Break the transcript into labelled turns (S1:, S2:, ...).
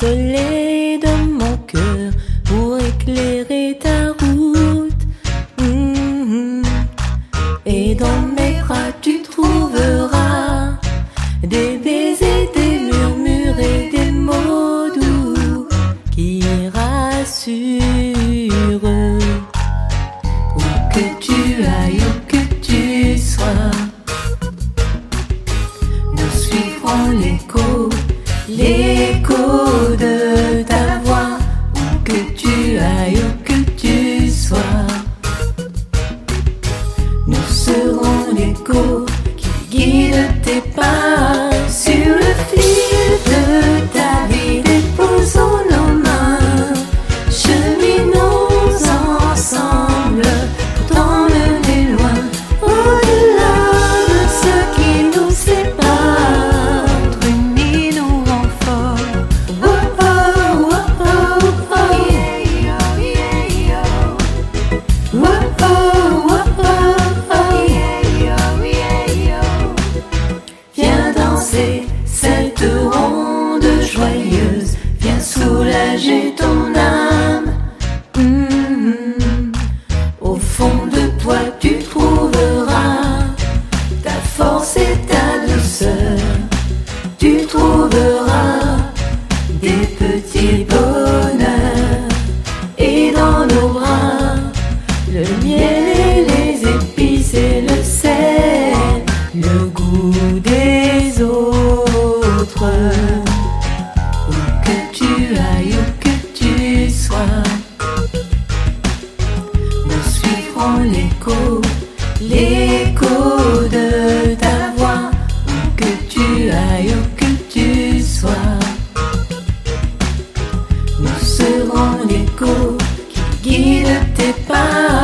S1: soleil dans mon cœur pour éclairer ta route. Mhm. Et dans mes bras tu trouveras des baisers, des murmures et des mots doux qui rassurent. Où que tu ailles, où que tu sois, nous suivrons l'écho, l'écho de ta voix. Où que tu ailles, où que tu sois, nous serons l'écho qui guide tes pas danser cette Où que tu ailles, où que tu sois, nous suivrons l'écho, l'écho de ta voix. Où que tu ailles, où que tu sois, nous serons l'écho qui guide tes pas.